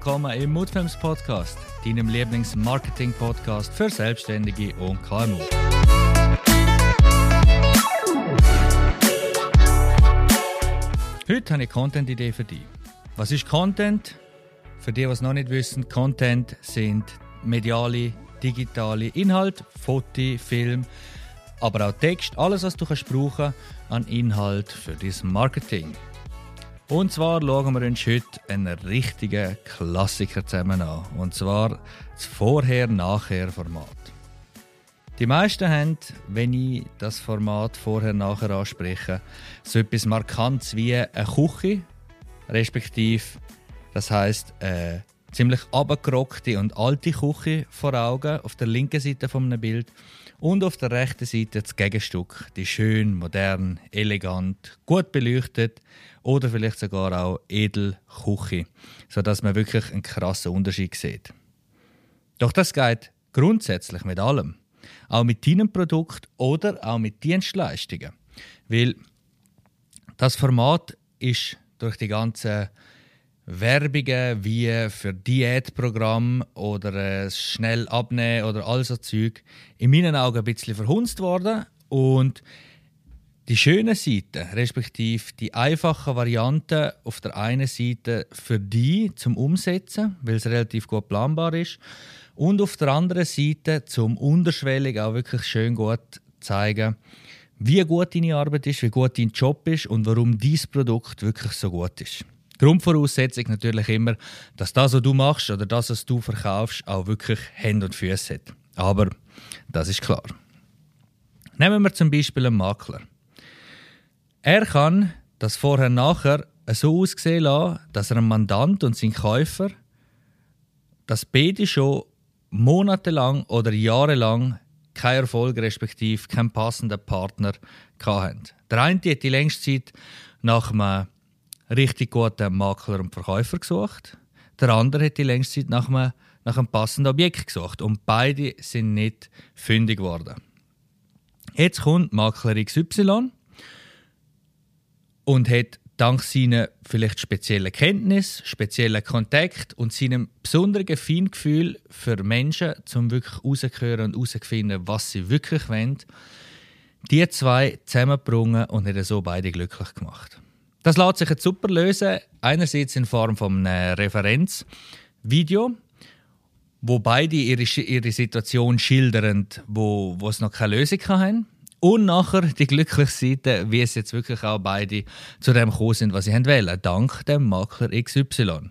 Willkommen im Moodfilms Podcast, deinem Lieblings-Marketing-Podcast für Selbstständige und KMU. Heute habe ich Content-Idee für dich. Was ist Content? Für die, die es noch nicht wissen, Content sind mediale, digitale Inhalte, Foto, Film, aber auch Text, alles, was du kannst brauchen an Inhalt für dein Marketing. Und zwar schauen wir uns heute einen richtigen Klassiker zusammen an. Und zwar das Vorher-Nachher-Format. Die meisten haben, wenn ich das Format Vorher-Nachher anspreche, so etwas Markantes wie eine Küche, respektive, das heisst, eine ziemlich abgerockte und alte Küche vor Augen auf der linken Seite von einem Bild und auf der rechten Seite das Gegenstück, die schön, modern, elegant, gut beleuchtet oder vielleicht sogar auch edel Küche, sodass man wirklich einen krassen Unterschied sieht. Doch das geht grundsätzlich mit allem, auch mit deinem Produkt oder auch mit Dienstleistungen, weil das Format ist durch die ganzen Werbungen wie für Diätprogramm oder äh, schnell abnehmen oder all so Zeug in meinen Augen ein bisschen verhunzt worden und die schönen Seiten, respektive die einfachen Varianten auf der einen Seite für die zum Umsetzen, weil es relativ gut planbar ist, und auf der anderen Seite zum unterschwellig auch wirklich schön gut zeigen, wie gut deine Arbeit ist, wie gut dein Job ist und warum dieses Produkt wirklich so gut ist. Grundvoraussetzung natürlich immer, dass das, was du machst oder das, was du verkaufst, auch wirklich Hände und Füße hat. Aber das ist klar. Nehmen wir zum Beispiel einen Makler. Er kann das vorher-nachher so aussehen lassen, dass er ein Mandant und sein Käufer dass beide schon monatelang oder jahrelang keinen Erfolg respektive keinen passenden Partner hatten. Der eine hat die längste Zeit nach einem richtig guten Makler und Verkäufer gesucht. Der andere hat die längste Zeit nach einem, nach einem passenden Objekt gesucht. Und beide sind nicht fündig geworden. Jetzt kommt Makler XY und hat dank seiner vielleicht speziellen Kenntnis, speziellen Kontakt und seinem besonderen Feingefühl für Menschen, zum wirklich herauszuhören und herauszufinden, was sie wirklich wollen, die zwei zusammengebracht und hat so beide glücklich gemacht. Das lässt sich jetzt super lösen. Einerseits in Form von einem Referenzvideo, wo beide ihre, ihre Situation schildern, wo, wo es noch keine Lösung haben. Und nachher die glückliche Seite, wie es jetzt wirklich auch beide zu dem gekommen sind, was sie wollen, dank dem Makler XY.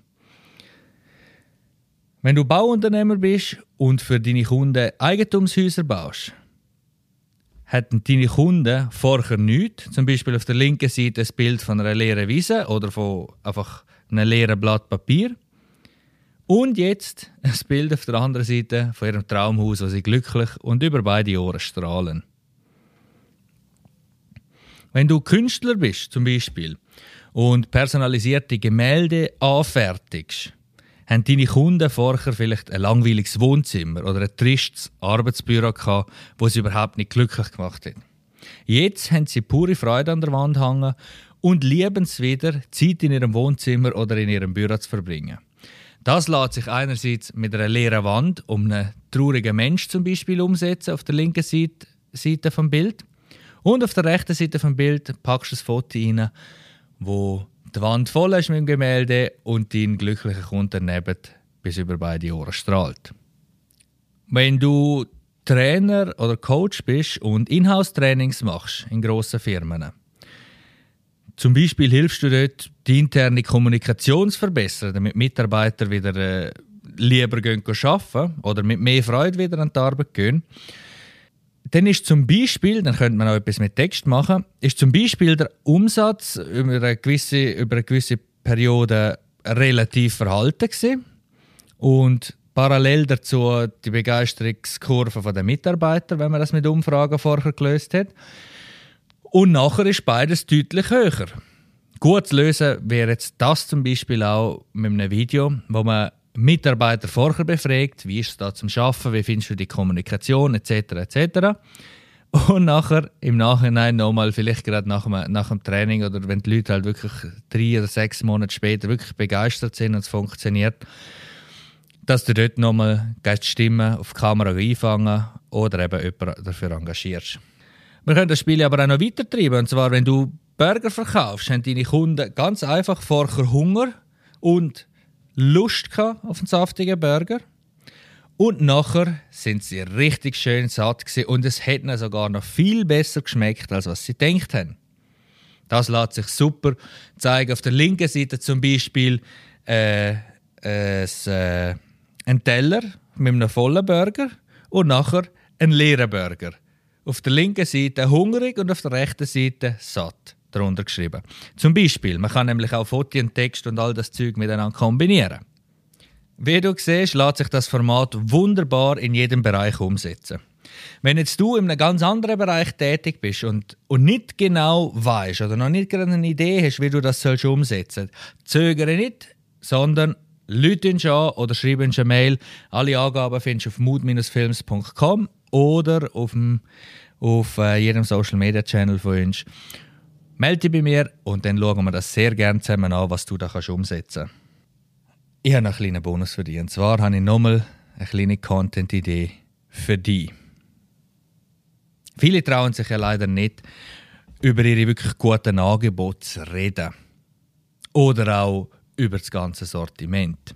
Wenn du Bauunternehmer bist und für deine Kunden Eigentumshäuser baust, hätten deine Kunden vorher nichts. Zum Beispiel auf der linken Seite ein Bild von einer leeren Wiese oder von einfach einem leeren Blatt Papier. Und jetzt ein Bild auf der anderen Seite von ihrem Traumhaus, wo sie glücklich und über beide Ohren strahlen. Wenn du Künstler bist, zum Beispiel, und personalisierte Gemälde anfertigst, haben deine Kunden vorher vielleicht ein langweiliges Wohnzimmer oder ein tristes Arbeitsbüro gehabt, wo sie überhaupt nicht glücklich gemacht hat. Jetzt haben sie pure Freude an der Wand hängen und lieben es wieder, Zeit in ihrem Wohnzimmer oder in ihrem Büro zu verbringen. Das lässt sich einerseits mit einer leeren Wand um einen traurigen Mensch zum Beispiel umsetzen auf der linken Seite, Seite vom Bild und auf der rechten Seite vom Bild packst du ein Foto rein, wo die Wand voll ist mit dem Gemälde und dein glücklicher Kunde daneben bis über beide Ohren strahlt. Wenn du Trainer oder Coach bist und Inhouse-Trainings machst in grossen Firmen, zum Beispiel hilfst du dort, die interne Kommunikation zu verbessern, damit Mitarbeiter wieder äh, lieber gehen arbeiten oder mit mehr Freude wieder an die Arbeit gehen, dann ist zum Beispiel, dann könnte man auch etwas mit Text machen, ist zum Beispiel der Umsatz über eine gewisse, über eine gewisse Periode relativ verhalten gewesen. und parallel dazu die Begeisterungskurve der Mitarbeiter, wenn man das mit Umfragen vorher gelöst hat. Und nachher ist beides deutlich höher. Gut zu lösen wäre jetzt das zum Beispiel auch mit einem Video, wo man Mitarbeiter vorher befragt, wie ist es da zum Schaffen, wie findest du die Kommunikation etc. etc. und nachher im Nachhinein nochmal, vielleicht gerade nach dem, nach dem Training oder wenn die Leute halt wirklich drei oder sechs Monate später wirklich begeistert sind und es funktioniert, dass du dort nochmal die Stimme auf die Kamera einfangen oder eben jemanden dafür engagierst. Wir können das Spiel aber auch noch weiter treiben. Und zwar, wenn du Burger verkaufst, haben deine Kunden ganz einfach vorher Hunger und Lust auf einen saftigen Burger. Und nachher sind sie richtig schön satt gewesen und es hat ihnen sogar noch viel besser geschmeckt, als was sie gedacht haben. Das lässt sich super zeigen. Auf der linken Seite zum Beispiel äh, äh, ein Teller mit einem vollen Burger und nachher ein leeren Burger. Auf der linken Seite hungrig und auf der rechten Seite satt darunter geschrieben. Zum Beispiel, man kann nämlich auch Foto und Text und all das Zeug miteinander kombinieren. Wie du siehst, lässt sich das Format wunderbar in jedem Bereich umsetzen. Wenn jetzt du in einem ganz anderen Bereich tätig bist und, und nicht genau weißt oder noch nicht gerade eine Idee hast, wie du das sollst umsetzen zögere nicht, sondern Leute uns an oder schreib uns eine Mail. Alle Angaben findest du auf mood-films.com oder auf, dem, auf äh, jedem Social Media Channel von uns. Melde dich bei mir und dann schauen wir das sehr gerne zusammen an, was du da kannst umsetzen kannst. Ich habe einen kleinen Bonus für dich. Und zwar habe ich nochmal eine kleine Content-Idee für dich. Viele trauen sich ja leider nicht, über ihre wirklich guten Angebote zu reden. Oder auch über das ganze Sortiment.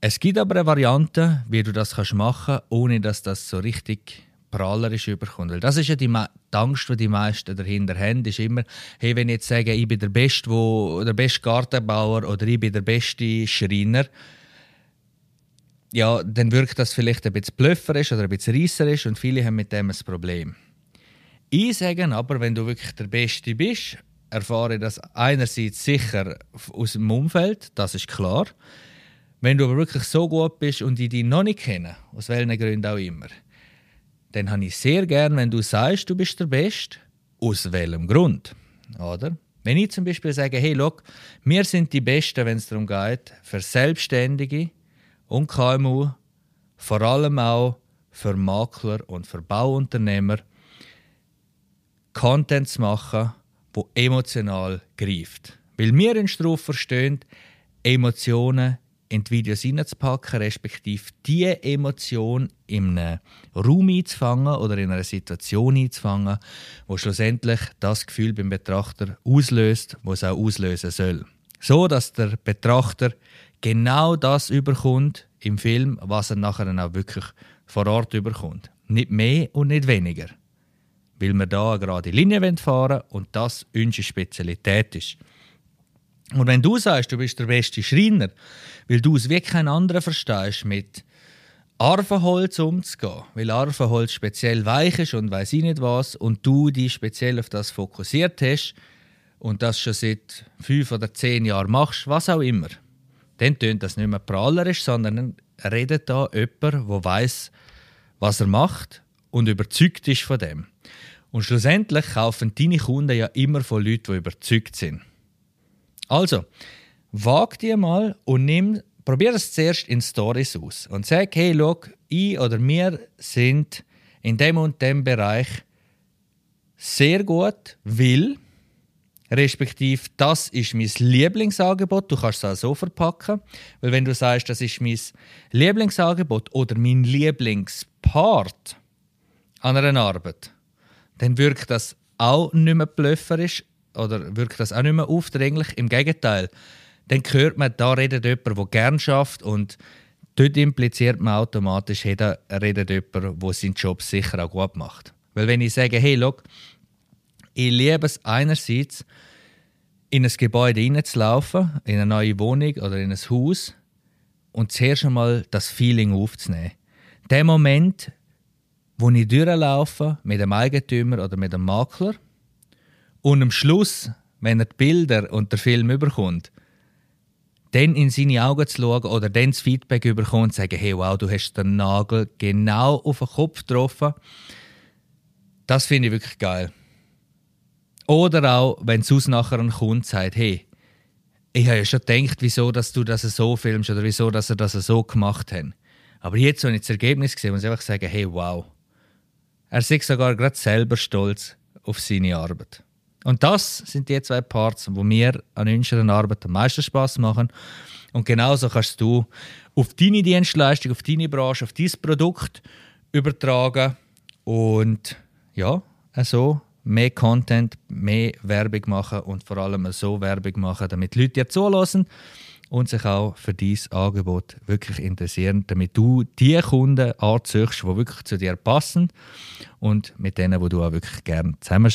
Es gibt aber eine Variante, wie du das machen kannst, ohne dass das so richtig prahlerisch überkommt. Weil das ist ja die, die Angst, die die meisten dahinter haben, ist immer, hey, wenn ich jetzt sage, ich bin der beste, wo, der beste Gartenbauer oder ich bin der beste Schreiner, ja, dann wirkt das vielleicht ein bisschen blöfferisch oder ein bisschen reisserisch und viele haben mit dem ein Problem. Ich sage aber, wenn du wirklich der Beste bist, erfahre ich das einerseits sicher aus dem Umfeld, das ist klar. Wenn du aber wirklich so gut bist und ich dich noch nicht kenne, aus welchen Gründen auch immer, dann habe ich sehr gern, wenn du sagst, du bist der Beste, aus welchem Grund. Oder? Wenn ich zum Beispiel sage, hey, look, wir sind die Besten, wenn es darum geht, für Selbstständige und KMU, vor allem auch für Makler und für Bauunternehmer, Content zu machen, wo emotional greift. Weil wir uns darauf verstehen, Emotionen in die Videos hineinzupacken, respektive die Emotion in einem Raum einzufangen oder in einer Situation einzufangen, wo schlussendlich das Gefühl beim Betrachter auslöst, was es auch auslösen soll. So, dass der Betrachter genau das überkommt im Film, was er nachher auch wirklich vor Ort überkommt. Nicht mehr und nicht weniger. Weil wir da eine gerade Linie fahren und das unsere Spezialität ist. Und wenn du sagst, du bist der beste Schreiner, weil du es wie kein anderer verstehst, mit Arvenholz umzugehen, weil Arvenholz speziell weich ist und weiß ich nicht was, und du dich speziell auf das fokussiert hast und das schon seit fünf oder zehn Jahren machst, was auch immer, dann tönt das nicht mehr prahlerisch, sondern redet da jemand, der weiß, was er macht und überzeugt ist von dem. Und schlussendlich kaufen deine Kunden ja immer von Leuten, die überzeugt sind. Also, wag dir mal und nimm, probier es zuerst in Stories aus und sag, hey, look, ich oder wir sind in dem und dem Bereich sehr gut, weil respektive das ist mein Lieblingsangebot. Du kannst es auch so verpacken, weil wenn du sagst, das ist mein Lieblingsangebot oder mein Lieblingspart an einer Arbeit, dann wirkt das auch nicht mehr blöfferisch oder wirkt das auch nicht mehr aufdringlich. Im Gegenteil, dann hört man, da redet jemand, der gerne schafft und dort impliziert man automatisch, hey, da redet jemand, der seinen Job sicher auch gut macht. Weil wenn ich sage, hey, look, ich liebe es einerseits, in ein Gebäude hineinzulaufen, in eine neue Wohnung oder in ein Haus und zuerst einmal das Feeling aufzunehmen. Der Moment, wo ich durchlaufe mit dem Eigentümer oder mit dem Makler und am Schluss, wenn er die Bilder und der Film überkommt, dann in seine Augen zu schauen oder dann das Feedback überkommt und sagen, hey, wow, du hast den Nagel genau auf den Kopf getroffen. Das finde ich wirklich geil. Oder auch, wenn es nachher ein Kunde sagt, hey, ich habe ja schon gedacht, wieso dass du das so filmst oder wieso dass er das so gemacht hat. Aber jetzt, wenn ich das Ergebnis sehe, muss ich einfach sagen, hey, wow, er sei sogar gerade selber stolz auf seine Arbeit. Und das sind die zwei Parts, wo mir an unserer Arbeit am meisten Spaß machen. Und genauso kannst du auf deine Dienstleistung, auf deine Branche, auf dein Produkt übertragen und ja, so mehr Content, mehr Werbung machen und vor allem so Werbung machen, damit Leute dir zulassen und sich auch für dieses Angebot wirklich interessieren, damit du die Kunden anziehst, die wirklich zu dir passen und mit denen, wo du auch wirklich gerne zusammen.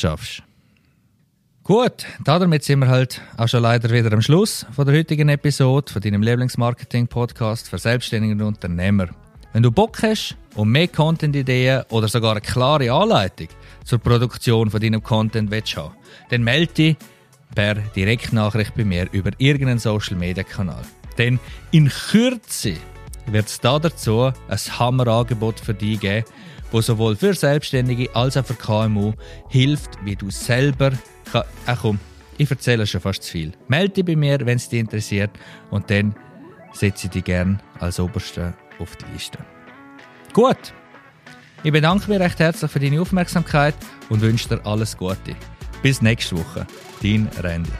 Gut, damit sind wir halt auch schon leider wieder am Schluss von der heutigen Episode von deinem Lieblingsmarketing-Podcast für selbstständige Unternehmer. Wenn du Bock hast und mehr Content-Ideen oder sogar eine klare Anleitung zur Produktion von deinem Content willst haben, dann melde dich per Direktnachricht bei mir über irgendeinen Social Media Kanal. Denn in Kürze wird es da dazu ein Hammerangebot für dich geben, wo sowohl für Selbstständige als auch für KMU hilft, wie du selber kann. Ach komm, ich erzähle schon fast zu viel. Melde dich bei mir, wenn es dich interessiert, und dann setze ich dich gerne als Oberste auf die Liste. Gut, ich bedanke mich recht herzlich für deine Aufmerksamkeit und wünsche dir alles Gute. Bis nächste Woche, dein Randy.